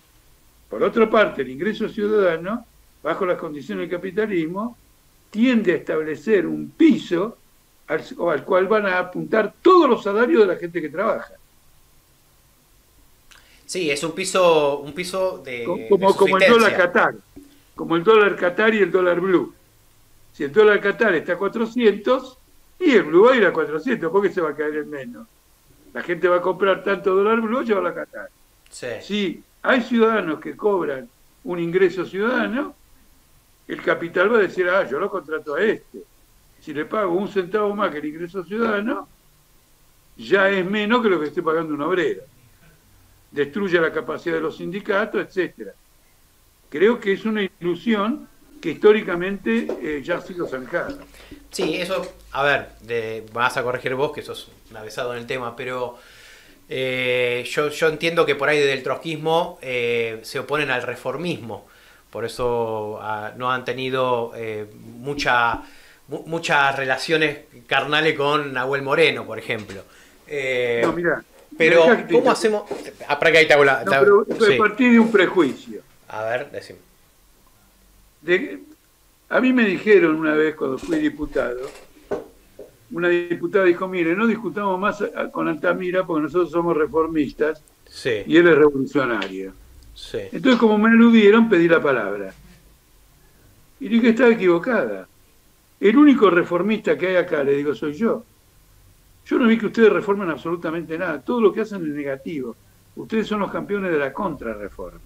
Por otra parte, el ingreso ciudadano, bajo las condiciones del capitalismo, tiende a establecer un piso al, al cual van a apuntar todos los salarios de la gente que trabaja. Sí, es un piso, un piso de. Como, como el dólar Qatar. Como el dólar Qatar y el dólar blue. Si el dólar Qatar está a 400 y el blue va a ir a 400, ¿por qué se va a caer en menos? La gente va a comprar tanto dólar blue y va a Qatar. Sí. Si hay ciudadanos que cobran un ingreso ciudadano, el capital va a decir, ah, yo lo contrato a este. Si le pago un centavo más que el ingreso ciudadano, ya es menos que lo que esté pagando un obrero destruye la capacidad de los sindicatos, etcétera. Creo que es una ilusión que históricamente eh, ya ha sido zanjada. Sí, eso, a ver, de, vas a corregir vos, que sos un avesado en el tema, pero eh, yo, yo, entiendo que por ahí desde el trotskismo eh, se oponen al reformismo, por eso ah, no han tenido mucha, muchas relaciones carnales con Nahuel Moreno, por ejemplo. no, mira, pero, ¿cómo hacemos? Ah, para que ahí te hago la. No, pero de un prejuicio. A ver, decime. a mí me dijeron una vez cuando fui diputado, una diputada dijo, mire, no discutamos más con Altamira porque nosotros somos reformistas sí. y él es revolucionario. Sí. Entonces, como me aludieron, pedí la palabra. Y dije estaba equivocada. El único reformista que hay acá, le digo, soy yo. Yo no vi que ustedes reformen absolutamente nada. Todo lo que hacen es negativo. Ustedes son los campeones de la contrarreforma.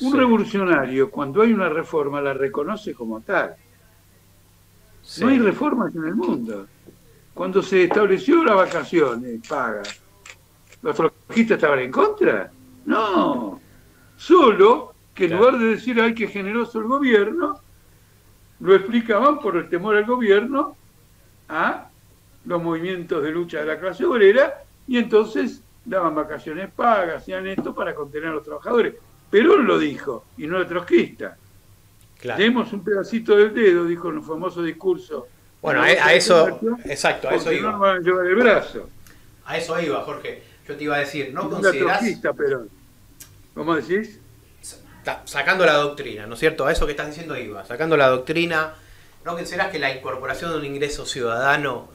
Un revolucionario, cuando hay una reforma, la reconoce como tal. No hay reformas en el mundo. Cuando se estableció la vacaciones paga, ¿los trotskistas estaban en contra? No. Solo que en lugar de decir, ay, qué generoso el gobierno, lo explicaban por el temor al gobierno a los movimientos de lucha de la clase obrera y entonces daban vacaciones pagas, hacían esto para contener a los trabajadores. Perón lo dijo y no el trotskista. Claro. Demos un pedacito del dedo, dijo en un famoso discurso. Bueno, a, eso, exacto, a eso iba. No van a llevar el brazo. A eso iba, Jorge. Yo te iba a decir, ¿no considerás... Perón. ¿Cómo decís? Sacando la doctrina, ¿no es cierto? A eso que estás diciendo iba. Sacando la doctrina, ¿no considerás que la incorporación de un ingreso ciudadano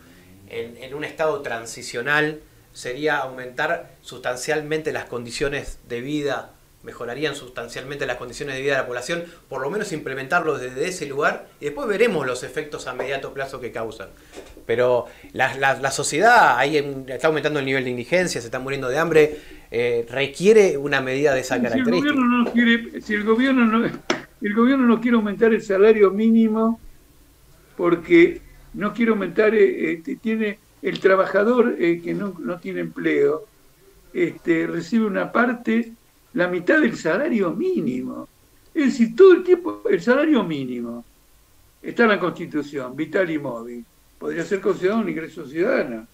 en, un estado transicional sería aumentar sustancialmente las condiciones de vida, mejorarían sustancialmente las condiciones de vida de la población, por lo menos implementarlo desde ese lugar y después veremos los efectos a mediato plazo que causan. Pero la, sociedad ahí está aumentando el nivel de indigencia, se está muriendo de hambre, eh, requiere una medida de esa si característica. El gobierno no quiere, si el gobierno no, el gobierno no quiere aumentar el salario mínimo porque no quiero aumentar, eh, este, tiene el trabajador eh, que no, tiene empleo, este, recibe una parte, la mitad del salario mínimo. Es decir, todo el tiempo, el salario mínimo está en la Constitución, vital y móvil. Podría ser considerado un ingreso ciudadano.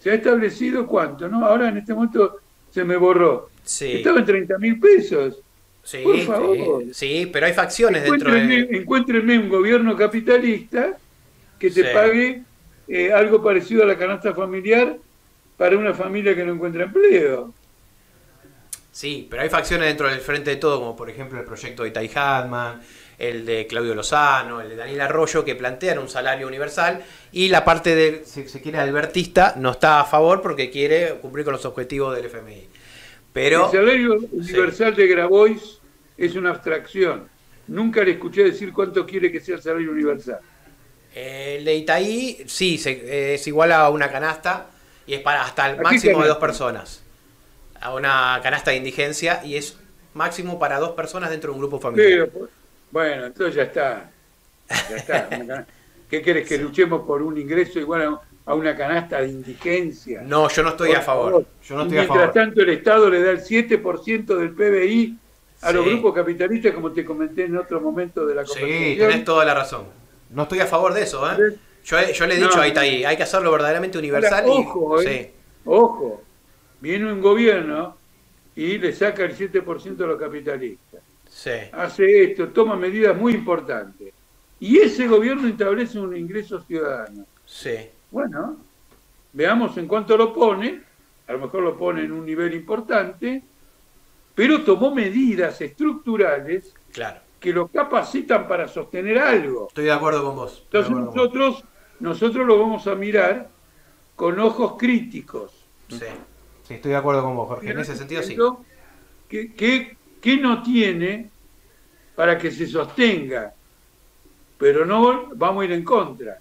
Se ha establecido cuánto, ¿no? Ahora en este momento se me borró. Estaba en 30 mil pesos. Sí, Por favor. sí, sí, pero hay facciones dentro Encuéntrenme, de... encuéntrenme un gobierno capitalista que te Sí. pague eh, algo parecido a la canasta familiar para una familia que no encuentra empleo. Sí, pero hay facciones dentro del Frente de Todo, como por ejemplo el proyecto de Tai Hatman, el de Claudio Lozano, el de Daniel Arroyo, que plantean un salario universal y la parte de, si se quiere, albertista no está a favor porque quiere cumplir con los objetivos del FMI. Pero, el salario universal de Grabois es una abstracción. Nunca le escuché decir cuánto quiere que sea el salario universal. Eh, el de Itaí, sí, se- es igual a una canasta y es para hasta el máximo de dos personas. A una canasta de indigencia y es máximo para dos personas dentro de un grupo familiar. Bueno, entonces ya está. Ya está. ¿Qué querés? ¿Que luchemos por un ingreso igual a, a una canasta de indigencia? No, yo no estoy Por a favor. favor. Yo no estoy a mientras favor. tanto el Estado le da el 7% del PBI a los Sí. grupos capitalistas, como te comenté en otro momento de la Sí, conversación. tenés toda la razón. No estoy a favor de eso, ¿eh? Yo, yo le he dicho No. a Itaí, hay que hacerlo verdaderamente universal Ahora, y... ojo, eh. Ojo, viene un gobierno y le saca el 7% a los capitalistas. Sí, Hace esto, toma medidas muy importantes. Y ese gobierno establece un ingreso ciudadano. sí, Bueno, veamos en cuánto lo pone. A lo mejor lo pone en un nivel importante, pero tomó medidas estructurales claro. Que lo capacitan para sostener algo. Estoy de acuerdo con vos. Entonces vos. nosotros, nosotros lo vamos a mirar con ojos críticos. Sí. sí, estoy de acuerdo con vos, Jorge. En ese sentido sí. ¿Qué, qué, qué no tiene para que se sostenga? Pero no vamos a ir en contra.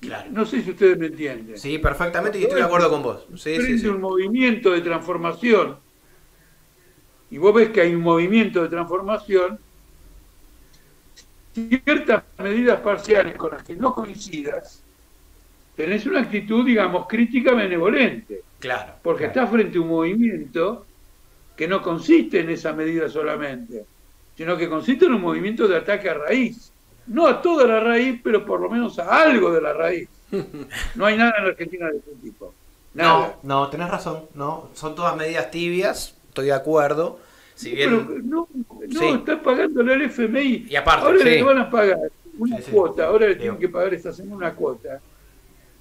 Claro. No sé si ustedes me entienden. Sí, perfectamente y estoy de acuerdo con vos. Sí, sí, un movimiento de transformación y vos ves que hay un movimiento de transformación, ciertas medidas parciales con las que no coincidas, tenés una actitud, digamos, crítica benevolente, Claro. porque claro. estás frente a un movimiento que no consiste en esa medida solamente, sino que consiste en un movimiento de ataque a raíz. No a toda la raíz, pero por lo menos a algo de la raíz. No hay nada en Argentina de ese tipo. Nada. No, no, tenés razón. No, son todas medidas tibias. Estoy de acuerdo. Si bien. Pero no, no Sí. están pagándole al FMI. Y aparte, ahora sí. le van a pagar una Sí, sí. cuota, ahora le tienen que pagar esta semana una cuota,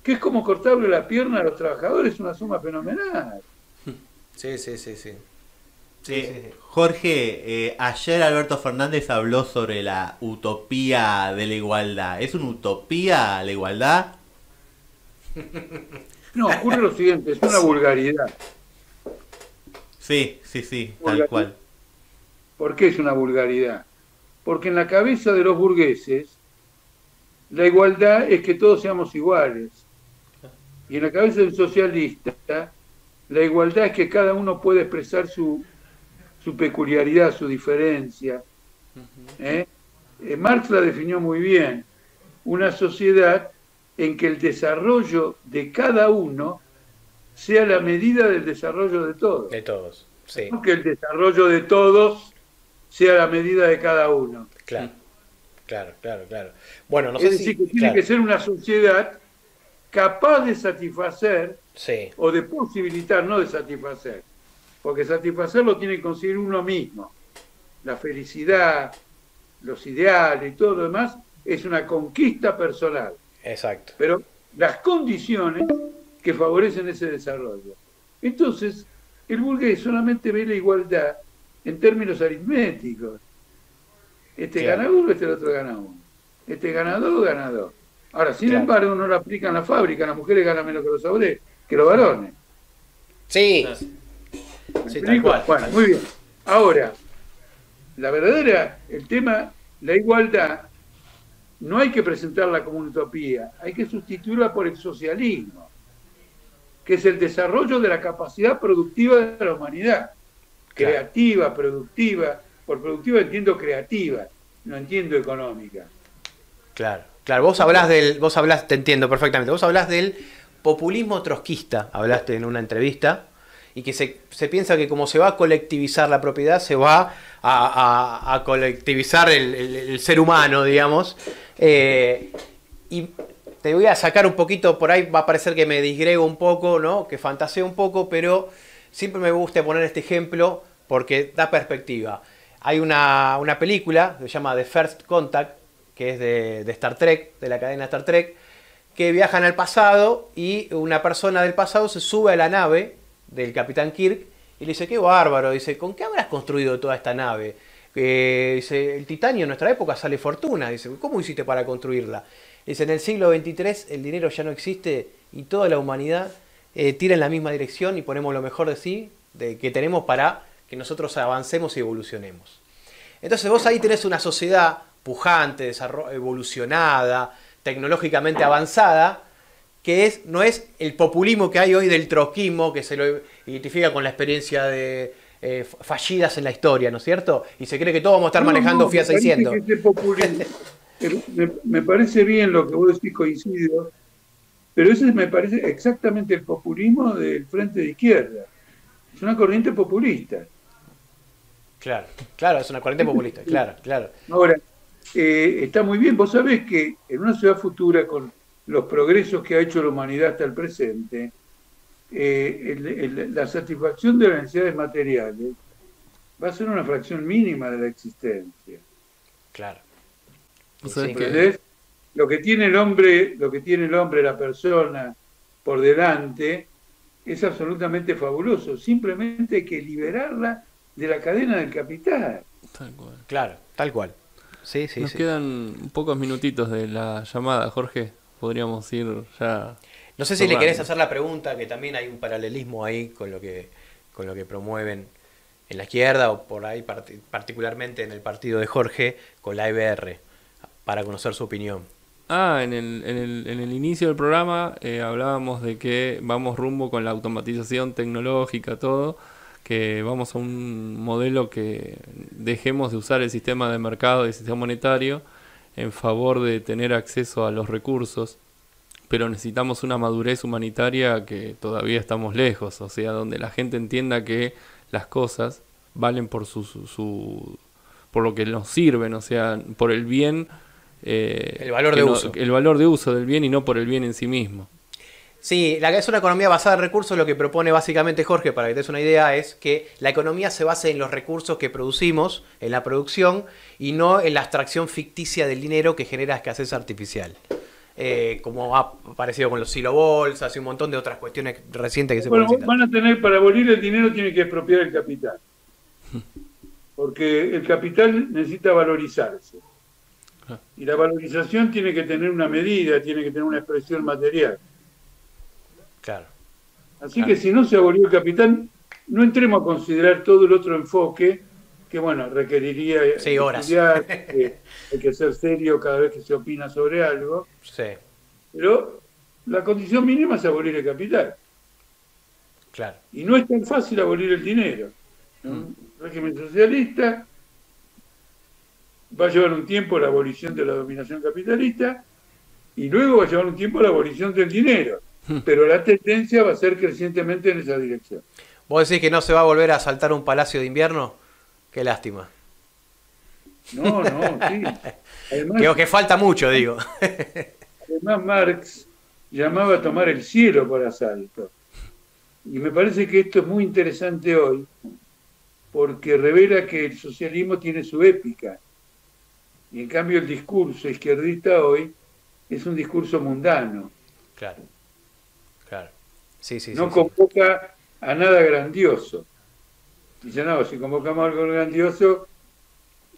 que es como cortarle la pierna a los trabajadores, una suma fenomenal. Sí, sí, sí, sí. Sí, Eh, sí, sí. Jorge, eh, ayer Alberto Fernández habló sobre la utopía de la igualdad. ¿Es una utopía la igualdad? No, ocurre lo siguiente, es una vulgaridad. Sí, sí, sí, tal cual. ¿Por qué es una vulgaridad? Porque en la cabeza de los burgueses, la igualdad es que todos seamos iguales. Y en la cabeza del socialista, la igualdad es que cada uno puede expresar su, su peculiaridad, su diferencia. ¿eh? Eh, Marx la definió muy bien. Una sociedad en que el desarrollo de cada uno sea la medida del desarrollo de todos. De todos. Sí, No que el desarrollo de todos sea la medida de cada uno. claro. Claro, claro, claro. Bueno, no es sé decir, si. que tiene claro, que ser una sociedad capaz de satisfacer Sí, o de posibilitar, no de satisfacer, porque satisfacer lo tiene que conseguir uno mismo. La felicidad, los ideales y todo lo demás es una conquista personal, exacto. pero las condiciones que favorecen ese desarrollo. Entonces, el burgués solamente ve la igualdad en términos aritméticos. Este Claro. gana uno, este el otro gana uno. Este gana dos, gana dos. Ahora, sin Claro. embargo, no lo aplican en la fábrica, las mujeres ganan menos que los obreros, que los varones. Sí, ¿Me sí, tal cual. Bueno, muy bien. Ahora, la verdadera, el tema, la igualdad, no hay que presentarla como una utopía, hay que sustituirla por el socialismo, que es el desarrollo de la capacidad productiva de la humanidad. Claro. Creativa, productiva. Por productiva entiendo creativa, no entiendo económica. Claro, claro. Vos hablás del, vos hablás, te entiendo perfectamente. Vos hablás del populismo trotskista, hablaste en una entrevista, y que se, se piensa que como se va a colectivizar la propiedad, se va a, a- a colectivizar el, el- el ser humano, digamos. Eh, y te voy a sacar un poquito, por ahí va a parecer que me disgrego un poco, ¿no? Que fantaseo un poco, pero siempre me gusta poner este ejemplo porque da perspectiva. hay una, película que se llama The First Contact, que es de, de Star Trek, de la cadena Star Trek, que viajan al pasado y una persona del pasado se sube a la nave del Capitán Kirk y le dice, qué bárbaro, dice, ¿con qué habrás construido toda esta nave? Eh, dice, el titanio en nuestra época sale fortuna, dice, ¿cómo hiciste para construirla? Dice, en el siglo XXIII el dinero ya no existe y toda la humanidad eh, tira en la misma dirección y ponemos lo mejor de sí de, que tenemos para que nosotros avancemos y evolucionemos. Entonces vos ahí tenés una sociedad pujante, evolucionada, tecnológicamente avanzada, que es, no es el populismo que hay hoy del troquismo, que se lo identifica con la experiencia de eh, fallidas en la historia, ¿no es cierto? Y se cree que todos vamos a estar manejando FIA 600. me, parece bien lo que vos decís, coincido, pero ese me parece exactamente el populismo del frente de izquierda. Es una corriente populista. Claro, claro, es una corriente populista, claro, claro. Ahora, eh, está muy bien. Vos sabés que en una ciudad futura, con los progresos que ha hecho la humanidad hasta el presente, eh, la satisfacción de las necesidades materiales va a ser una fracción mínima de la existencia. Claro. Lo que tiene el hombre, lo que tiene el hombre, la persona por delante, es absolutamente fabuloso. Simplemente hay que liberarla de la cadena del capital. Claro, tal cual. Sí, sí, Nos quedan pocos minutitos de la llamada, Jorge. Podríamos ir ya. No sé si le querés hacer la pregunta, que también hay un paralelismo ahí con lo que, con lo que promueven en la izquierda o por ahí particularmente en el partido de Jorge con la IBR, para conocer su opinión. Ah, en el, en el, en el inicio del programa eh, hablábamos de que vamos rumbo con la automatización tecnológica, todo que vamos a un modelo que dejemos de usar el sistema de mercado y el sistema monetario en favor de tener acceso a los recursos, pero necesitamos una madurez humanitaria que todavía estamos lejos, o sea, donde la gente entienda que las cosas valen por su, su, por lo que nos sirven, o sea, por el bien eh, el valor de uso. El valor de uso del bien y no por el bien en sí mismo. Sí, la, es una economía basada en recursos. Lo que propone básicamente Jorge, para que te des una idea, es que la economía se base en los recursos que producimos, en la producción, y no en la abstracción ficticia del dinero que genera escasez artificial. Eh, como ha aparecido con los silobolsas y un montón de otras cuestiones recientes que se bueno, van a tener, para abolir el dinero, tiene que expropiar el capital. Porque el capital necesita valorizarse. Ah. Y la valorización tiene que tener una medida, tiene que tener una expresión material. Claro. Así que si no se abolió el capital, no entremos a considerar todo el otro enfoque que, bueno, requeriría sí, horas. estudiar, hay que ser serio cada vez que se opina sobre algo. Sí. Pero la condición mínima es abolir el capital. Claro. Y no es tan fácil abolir el dinero. Un mm. régimen socialista va a llevar un tiempo la abolición de la dominación capitalista y luego va a llevar un tiempo la abolición del dinero. Hmm. Pero la tendencia va a ser crecientemente en esa dirección. ¿Vos decís que no se va a volver a saltar un palacio de invierno? Qué lástima. No, no, sí. Creo que falta mucho, digo. Además, Marx llamaba a tomar el cielo por asalto. Y me parece que esto es muy interesante hoy, porque revela que el socialismo tiene su épica. Y en cambio el discurso izquierdista hoy es un discurso mundano. Claro. Claro. Sí, sí, no convoca a nada grandioso. Dice, no, si convocamos algo grandioso,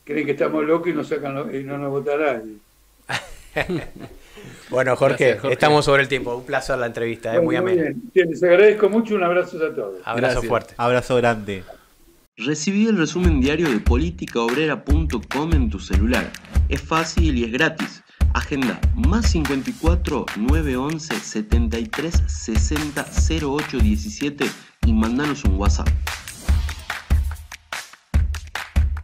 creen que estamos locos y, nos sacan y no nos votará bueno, Jorge, estamos sobre el tiempo. Un placer la entrevista, es muy amena. Les agradezco mucho, un abrazo a todos. Abrazo fuerte. Abrazo grande. Recibí el resumen diario de politicaobrera.com en tu celular. Es fácil y es gratis. Agenda más 54 911 73 60 08 17 y mandanos un WhatsApp.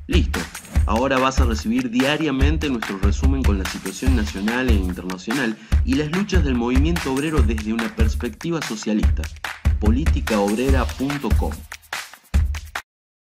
Listo. Ahora vas a recibir diariamente nuestro resumen con la situación nacional e internacional y las luchas del movimiento obrero desde una perspectiva socialista. politicaobrera.com